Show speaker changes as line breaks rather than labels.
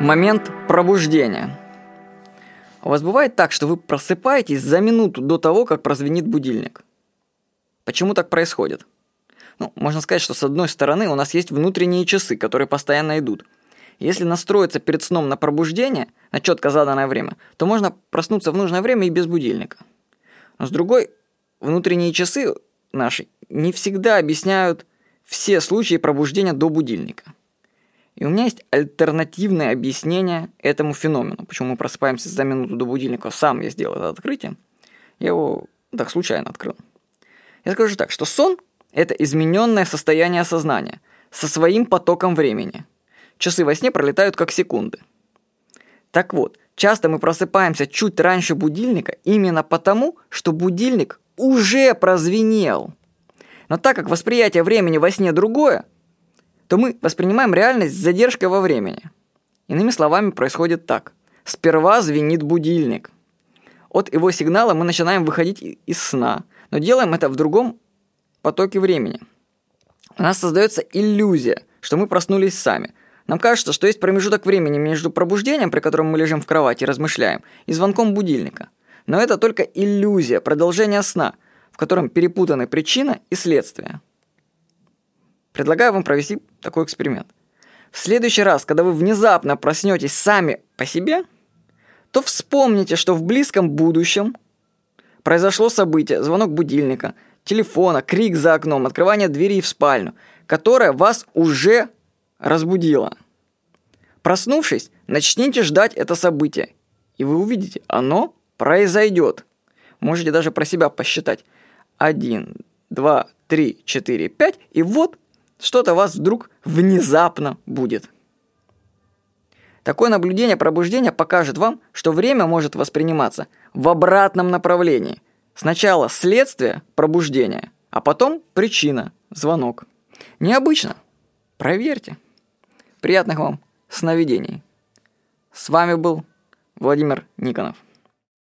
Момент пробуждения. У вас бывает так, что вы просыпаетесь за минуту до того, как прозвенит будильник? Почему так происходит? Ну, можно сказать, что с одной стороны у нас есть внутренние часы, которые постоянно идут. Если настроиться перед сном на пробуждение, на четко заданное время, то можно проснуться в нужное время и без будильника. Но с другой, внутренние часы наши не всегда объясняют все случаи пробуждения до будильника. И у меня есть альтернативное объяснение этому феномену. Почему мы просыпаемся за минуту до будильника. Сам я сделал это открытие. Я его так случайно открыл. Я скажу так, что сон – это измененное состояние сознания со своим потоком времени. Часы во сне пролетают как секунды. Так вот, часто мы просыпаемся чуть раньше будильника именно потому, что будильник уже прозвенел. Но так как восприятие времени во сне другое – то мы воспринимаем реальность с задержкой во времени. Иными словами, происходит так. Сперва звенит будильник. От его сигнала мы начинаем выходить из сна, но делаем это в другом потоке времени. У нас создается иллюзия, что мы проснулись сами. Нам кажется, что есть промежуток времени между пробуждением, при котором мы лежим в кровати и размышляем, и звонком будильника. Но это только иллюзия, продолжение сна, в котором перепутаны причина и следствие. Предлагаю вам провести такой эксперимент. В следующий раз, когда вы внезапно проснетесь сами по себе, то вспомните, что в близком будущем произошло событие, звонок будильника, телефона, крик за окном, открывание двери в спальню, которое вас уже разбудило. Проснувшись, начните ждать это событие, и вы увидите, оно произойдет. Можете даже про себя посчитать. Один, два, три, четыре, пять, и вот что-то вас вдруг внезапно будет. Такое наблюдение пробуждения покажет вам, что время может восприниматься в обратном направлении. Сначала следствие пробуждения, а потом причина, звонок. Необычно. Проверьте. Приятных вам сновидений. С вами был Владимир Никонов.